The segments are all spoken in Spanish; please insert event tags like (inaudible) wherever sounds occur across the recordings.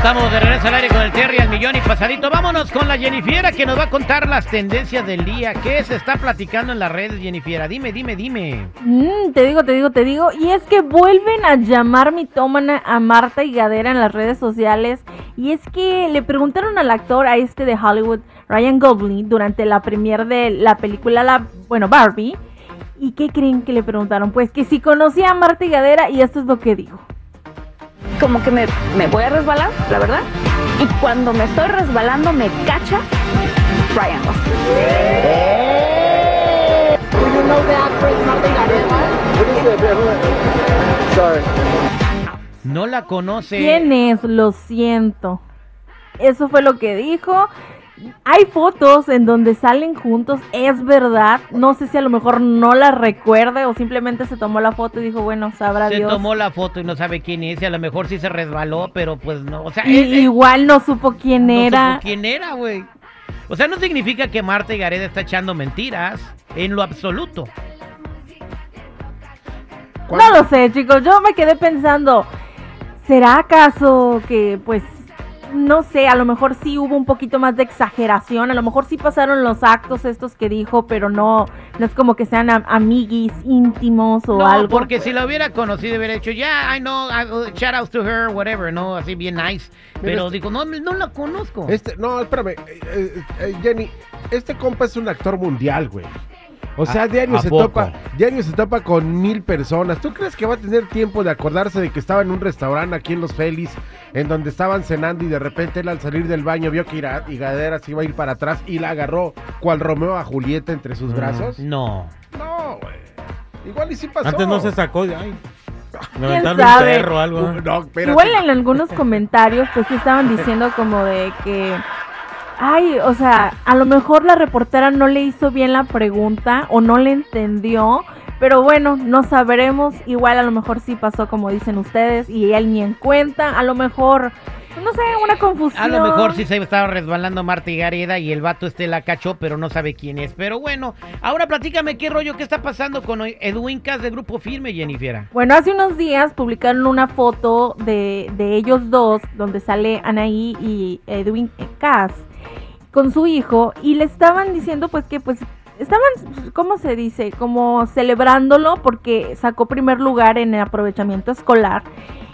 Estamos de regreso al aire con el Terry al millón y pasadito. Vámonos con la Jennifiera que nos va a contar las tendencias del día. ¿Qué se está platicando en las redes, Jennifiera? Dime, dime, dime. Mm, te digo, te digo, te digo. Y es que vuelven a llamar mitómana a Marta y Gadera en las redes sociales. Y es que le preguntaron al actor, a este de Hollywood, Ryan Gosling, durante la premiere de la película, la, bueno, Barbie. ¿Y qué creen que le preguntaron? Pues que si conocía a Marta y Gadera y esto es lo que dijo. Como que me, me voy a resbalar, la verdad. Y cuando me estoy resbalando, me cacha Ryan Gosling. No la conoce. ¿Quién es? Lo siento. Eso fue lo que dijo. Hay fotos en donde salen juntos, es verdad. No sé si a lo mejor no la recuerde o simplemente se tomó la foto y dijo, bueno, sabrá Se Dios. tomó la foto y no sabe quién es. Y a lo mejor sí se resbaló, pero pues no. O sea, Y- él- él igual no supo quién no era. supo quién era, güey. O sea, no significa que Marta y Gareda está echando mentiras. En lo absoluto. No lo sé, chicos. Yo me quedé pensando, ¿será acaso que, pues, no sé, a lo mejor sí hubo un poquito más de exageración? A lo mejor sí pasaron los actos estos que dijo, pero no, no es como que sean am- amiguis íntimos o no, algo. porque si la hubiera conocido, hubiera hecho, ya, I know, I- uh, shout out to her, whatever, ¿no? Así bien nice. Pero este- digo, no, no la conozco. Este, no, espérame, eh, eh, eh, Jenny, este compa es un actor mundial, güey. O sea, ¿A- diario a se poco? topa, diario se topa con mil personas. ¿Tú crees que va a tener tiempo de acordarse de que estaba en un restaurante aquí en Los Félix, en donde estaban cenando y de repente él al salir del baño vio que Ira- Higadera se iba a ir para atrás y la agarró cual Romeo a Julieta entre sus brazos? No. No, güey. Igual y sí pasó. Antes no se sacó de ay. ¿Quién Levantaron un sabe? perro o algo. No. Igual en algunos comentarios, pues sí estaban diciendo como de que, ay, o sea, a lo mejor la reportera no le hizo bien la pregunta o no le entendió, pero bueno, no sabremos. Igual a lo mejor sí pasó como dicen ustedes y él ni en cuenta. A lo mejor, pues, no sé, una confusión. A lo mejor sí se estaba resbalando Marta y Gareda y el vato este la cachó, pero no sabe quién es. Pero bueno, ahora platícame qué rollo, qué está pasando con Edwin Cass de Grupo Firme, Jennifer. Bueno, hace unos días publicaron una foto de, de ellos dos, donde sale Anaí y Edwin Cass con su hijo, y le estaban diciendo pues que pues estaban, ¿cómo se dice? Como celebrándolo porque sacó primer lugar en el aprovechamiento escolar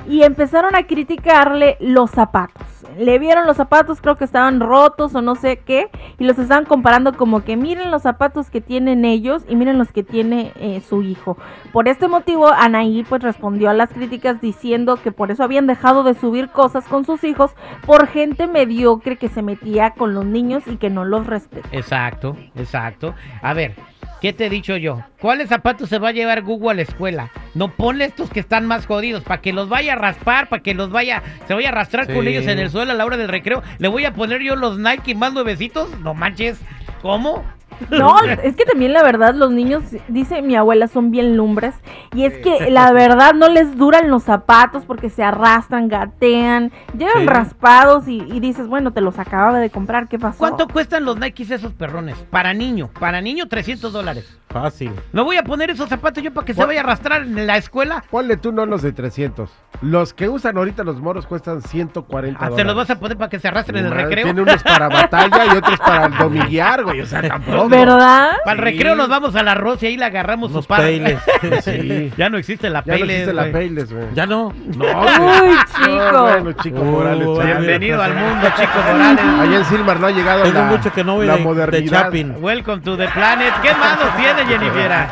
y empezaron a criticarle los zapatos. Le vieron los zapatos, creo que estaban rotos o no sé qué, y los estaban comparando como que miren los zapatos que tienen ellos y miren los que tiene eh, su hijo. Por este motivo, Anaí pues respondió a las críticas diciendo que por eso habían dejado de subir cosas con sus hijos por gente mediocre que se metía con los niños y que no los respetaba. Exacto, exacto. A ver, ¿qué te he dicho yo? ¿Cuáles zapatos se va a llevar Google a la escuela? No ponle estos que están más jodidos, para que los vaya a raspar, para que los vaya, se vaya a arrastrar con ellos en el suelo a la hora del recreo. ¿Le voy a poner yo los Nike más nuevecitos? No manches. ¿Cómo? No, (laughs) es que también la verdad los niños, dice mi abuela, son bien lumbres. Y es que la verdad no les duran los zapatos porque se arrastran, gatean, llegan Sí. raspados y, y dices, bueno, te los acababa de comprar, ¿qué pasó? ¿Cuánto cuestan los Nikes esos perrones? Para niño, para niño 300 dólares. Fácil. ¿Me voy a poner esos zapatos yo para que se vaya a arrastrar en la escuela? Ponle tú no los de 300. Los que usan ahorita los moros cuestan 140 Ah, dólares. ¿Se los vas a poner para que se arrastren en el recreo? Tiene unos para batalla y otros para (laughs) el domillar, güey. O sea, tampoco. ¿Verdad? Para el Sí. recreo nos vamos al arroz y ahí le agarramos Unos su par. peiles. (laughs) Sí. ya no existe la Ya no existe la güey. Payless, güey. Ya no. No, Uy, No, chico. bueno, chico Uh, Morales. chale. Bienvenido al mundo, Chico Morales. Allá en Silmar no ha llegado Tengo la, mucho que no voy la de, de modernidad. Chapin. Welcome to the planet. ¿Qué manos tiene Jennifer? (laughs)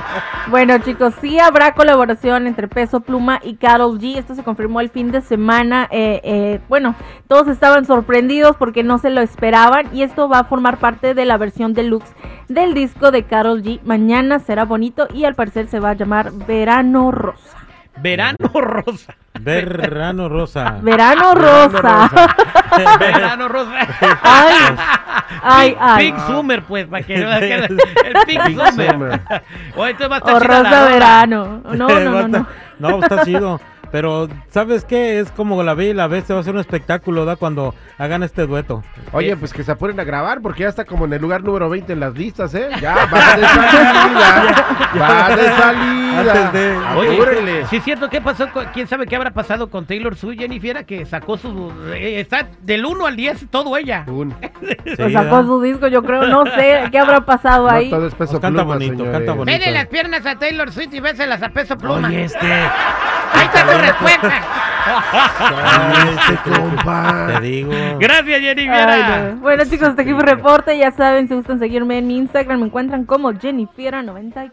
Bueno, chicos, sí habrá colaboración entre Peso Pluma y Carol G. Esto se confirmó el fin de semana. Eh, eh, bueno, todos estaban sorprendidos porque no se lo esperaban. Y esto va a formar parte de la versión deluxe del disco de Carol G. Mañana será bonito y al parecer se va a llamar Verano Rosa. Verano (laughs) rosa. Verano rosa. Verano rosa. (laughs) Verano rosa. Ay, ay, ay. Pink Summer, pues, para que (laughs) no el Pink Pink Summer. Summer. (laughs) O esto va a estar O rosa verano. No, no, no, no. No, está chido. Pero, ¿sabes qué? Es como la ve y la vez, se va a hacer un espectáculo, ¿da? Cuando hagan este dueto. Oye, pues que se apuren a grabar porque ya está como en el lugar número 20 en las listas, ¿eh? Ya, va de (laughs) salida. va de salida. Antes de- Oye, sí es cierto, ¿qué pasó? con- ¿Quién sabe qué habrá pasado con Taylor Swift, Jennifer? Que sacó su... eh, está del 1 al 10 todo ella. Un- (laughs) Sí, Pues sacó ¿da? su disco, yo creo, no sé qué habrá pasado No ahí. todo es peso Pues canta pluma, bonito, señores. canta bonito. Vele las piernas a Taylor Swift y béselas a peso pluma. Oye, este. Ahí está tu respuesta. Este compa. Te digo. Gracias, no. Bueno chicos, hasta aquí mi reporte. Ya saben, si gustan seguirme en mi Instagram, me encuentran como Jennifiera94.